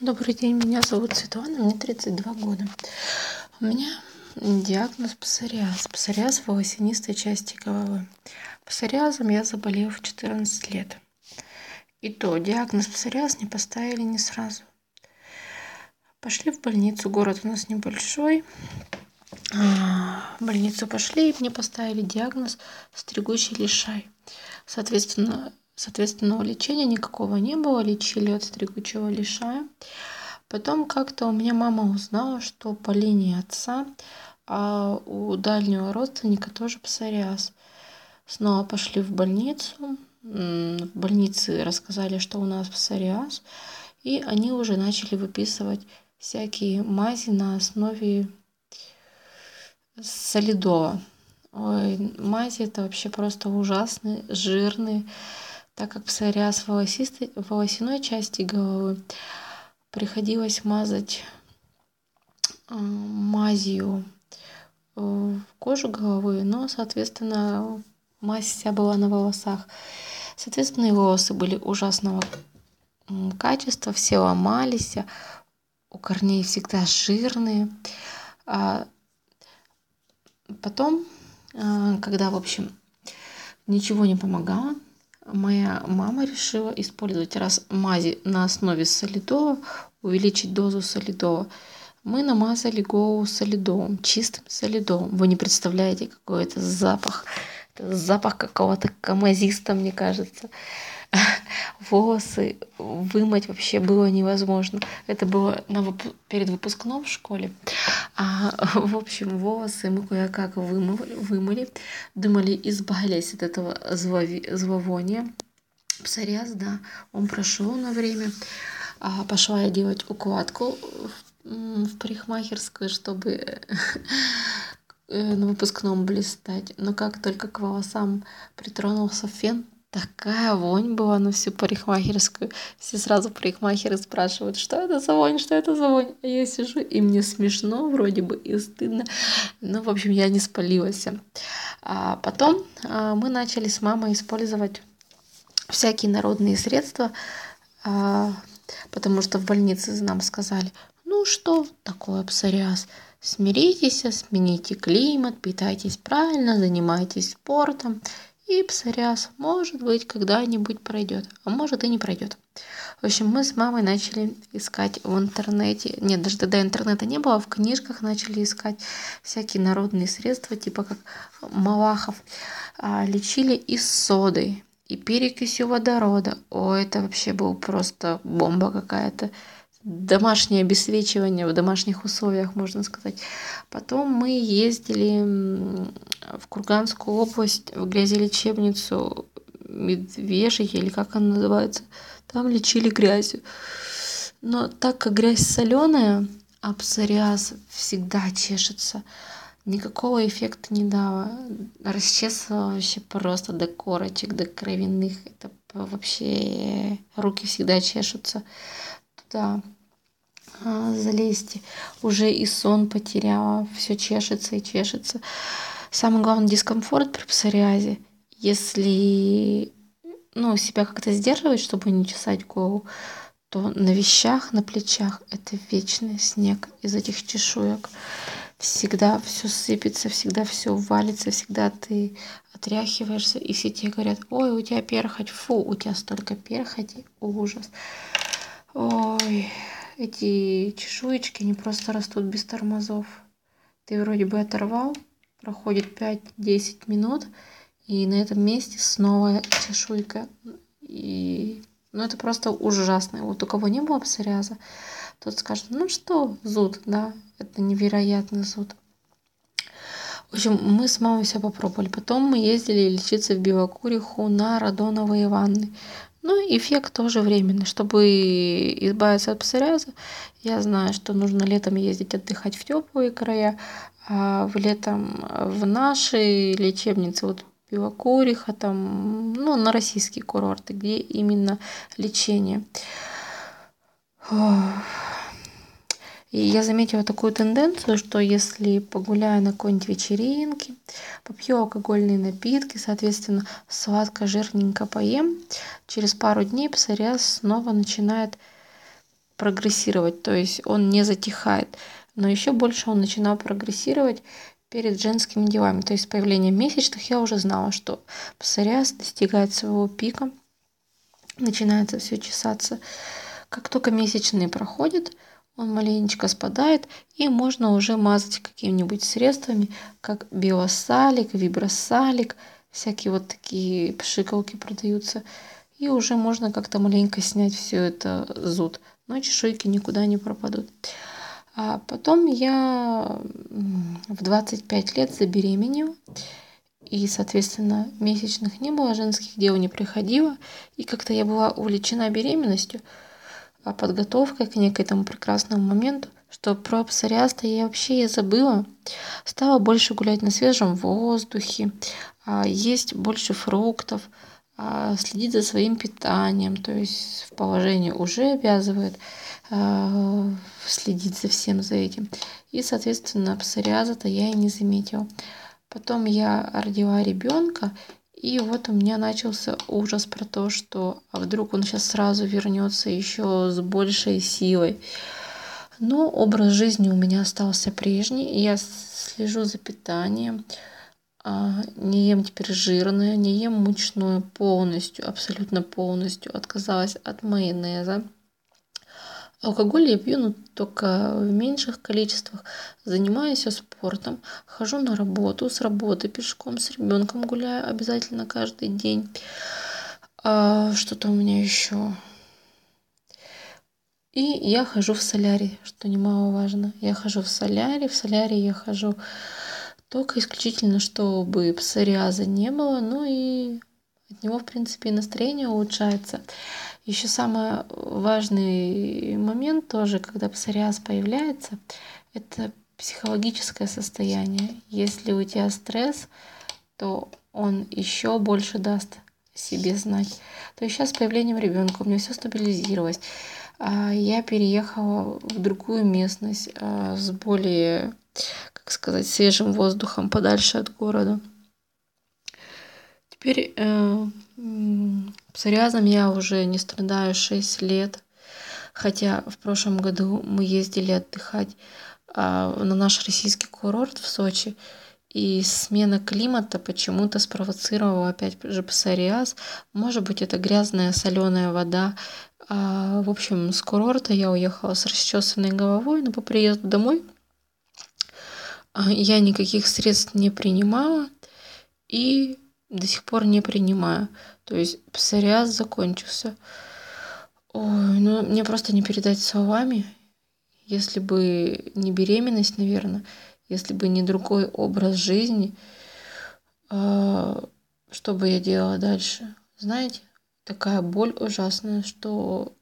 Добрый день, меня зовут Светлана, мне 32 года. У меня диагноз псориаз, псориаз волосянистой части головы. Псориазом я заболела в 14 лет. И то диагноз псориаз не поставили не сразу. Пошли в больницу, город у нас небольшой. А, в больницу пошли, и мне поставили диагноз стригущий лишай. Соответственно, Соответственно, лечения никакого не было, лечили от стригучего лишая. Потом как-то у меня мама узнала, что по линии отца а у дальнего родственника тоже псориаз. Снова пошли в больницу. В больнице рассказали, что у нас псориаз. И они уже начали выписывать всякие мази на основе солидола. Ой, мази это вообще просто ужасные, жирные так как псориаз волосистой, волосяной части головы приходилось мазать э, мазью э, в кожу головы, но, соответственно, мазь вся была на волосах. Соответственно, и волосы были ужасного качества, все ломались, у корней всегда жирные. А потом, э, когда, в общем, ничего не помогало, моя мама решила использовать раз мази на основе солидола, увеличить дозу солидола. Мы намазали голову солидолом, чистым солидолом. Вы не представляете, какой это запах. Это запах какого-то камазиста, мне кажется. волосы вымыть вообще было невозможно. Это было на перед выпускном в школе. А, в общем, волосы мы кое-как вымыли, вымыли. Думали, избавились от этого зловония. Псориаз, да, он прошел на время. А, пошла я делать укладку в, в парикмахерскую, чтобы э, на выпускном блистать. Но как только к волосам притронулся фен, такая вонь была на всю парикмахерскую. Все сразу парикмахеры спрашивают, что это за вонь, что это за вонь. А я сижу, и мне смешно вроде бы и стыдно. Ну, в общем, я не спалилась. А потом а, мы начали с мамой использовать всякие народные средства, а, потому что в больнице нам сказали, ну что такое псориаз? Смиритесь, смените климат, питайтесь правильно, занимайтесь спортом и псориаз, может быть, когда-нибудь пройдет, а может и не пройдет. В общем, мы с мамой начали искать в интернете, нет, даже тогда интернета не было, в книжках начали искать всякие народные средства, типа как Малахов. А, лечили и содой, и перекисью водорода. О, это вообще был просто бомба какая-то домашнее обесвечивание в домашних условиях, можно сказать. Потом мы ездили в Курганскую область, в грязелечебницу Медвежье, или как она называется. Там лечили грязью. Но так как грязь соленая, а псориаз всегда чешется, никакого эффекта не дала. Расчесывала вообще просто до корочек, до кровяных. Это вообще руки всегда чешутся туда а, залезть. Уже и сон потеряла, все чешется и чешется. Самый главный дискомфорт при псориазе, если ну, себя как-то сдерживать, чтобы не чесать голову, то на вещах, на плечах это вечный снег из этих чешуек. Всегда все сыпется, всегда все валится, всегда ты отряхиваешься, и все тебе говорят, ой, у тебя перхоть, фу, у тебя столько перхоти, ужас. Ой, эти чешуечки, они просто растут без тормозов. Ты вроде бы оторвал, проходит 5-10 минут, и на этом месте снова чешуйка. И ну, это просто ужасно. Вот у кого не было псориаза, тот скажет, ну что, зуд, да, это невероятный зуд. В общем, мы с мамой все попробовали. Потом мы ездили лечиться в Белокуриху на радоновые ванны. Ну, эффект тоже временный. Чтобы избавиться от псориаза, я знаю, что нужно летом ездить отдыхать в теплые края, а в летом в нашей лечебнице, вот Белокуриха, там, ну, на российские курорты, где именно лечение. И я заметила такую тенденцию, что если погуляю на какой-нибудь вечеринке, попью алкогольные напитки, соответственно, сладко-жирненько поем, через пару дней псориаз снова начинает прогрессировать, то есть он не затихает. Но еще больше он начинал прогрессировать перед женскими делами. То есть с появлением месячных я уже знала, что псориаз достигает своего пика, начинается все чесаться. Как только месячные проходят, он маленечко спадает, и можно уже мазать какими-нибудь средствами, как биосалик, вибросалик, всякие вот такие пшикалки продаются. И уже можно как-то маленько снять все это зуд, но чешуйки никуда не пропадут. А потом я в 25 лет забеременела, и, соответственно, месячных не было, женских дел не приходило, и как-то я была увлечена беременностью, подготовкой к некой этому прекрасному моменту, что про псориаз я вообще и забыла. Стала больше гулять на свежем воздухе, а, есть больше фруктов, а, следить за своим питанием, то есть в положении уже обязывает а, следить за всем за этим. И, соответственно, псориаза-то я и не заметила. Потом я родила ребенка, и вот у меня начался ужас про то, что а вдруг он сейчас сразу вернется еще с большей силой. Но образ жизни у меня остался прежний. Я слежу за питанием. А, не ем теперь жирное, не ем мучное полностью, абсолютно полностью. Отказалась от майонеза. Алкоголь я пью, но только в меньших количествах. Занимаюсь спортом, хожу на работу, с работы пешком, с ребенком гуляю обязательно каждый день. А, что-то у меня еще. И я хожу в солярий, что немаловажно. Я хожу в солярий, в солярий я хожу только исключительно, чтобы псориаза не было, ну и от него, в принципе, и настроение улучшается. Еще самый важный момент тоже, когда псориаз появляется, это психологическое состояние. Если у тебя стресс, то он еще больше даст себе знать. То есть сейчас с появлением ребенка у меня все стабилизировалось. А, я переехала в другую местность а, с более, как сказать, свежим воздухом, подальше от города. Теперь э, псориазом я уже не страдаю 6 лет. Хотя в прошлом году мы ездили отдыхать а, на наш российский курорт в Сочи. И смена климата почему-то спровоцировала опять же псориаз. Может быть, это грязная соленая вода. А, в общем, с курорта я уехала с расчесанной головой, но по приезду домой а, я никаких средств не принимала. И до сих пор не принимаю. То есть псориаз закончился. Ой, ну мне просто не передать словами. Если бы не беременность, наверное, если бы не другой образ жизни, э, что бы я делала дальше? Знаете, такая боль ужасная, что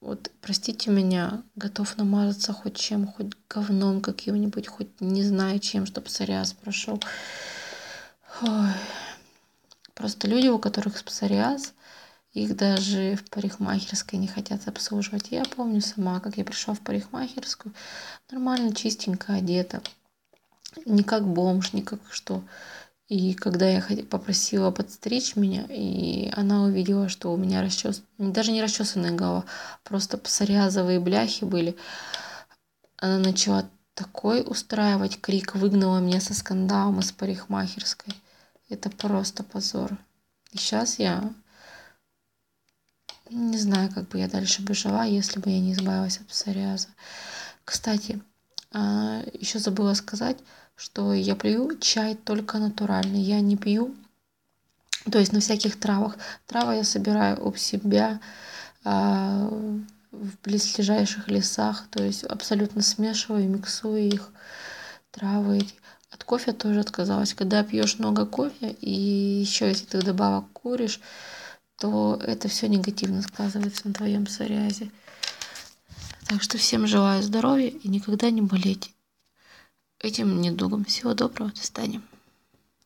вот, простите меня, готов намазаться хоть чем, хоть говном каким-нибудь, хоть не знаю чем, чтобы псориаз прошел. Ой. Просто люди, у которых псориаз, их даже в парикмахерской не хотят обслуживать. Я помню сама, как я пришла в парикмахерскую, нормально, чистенько одета. Не как бомж, не как что. И когда я попросила подстричь меня, и она увидела, что у меня расчес... даже не расчесанная голова, просто псориазовые бляхи были, она начала такой устраивать крик, выгнала меня со скандалом из парикмахерской. Это просто позор. И сейчас я не знаю, как бы я дальше бы жила, если бы я не избавилась от псориаза. Кстати, а, еще забыла сказать, что я пью чай только натуральный. Я не пью, то есть на всяких травах. Травы я собираю у себя а, в близлежащих лесах, то есть абсолютно смешиваю, миксую их, травы эти. Кофе тоже отказалась. Когда пьешь много кофе, и еще если ты добавок куришь, то это все негативно сказывается на твоем псориазе. Так что всем желаю здоровья и никогда не болеть этим недугом. Всего доброго, до свидания.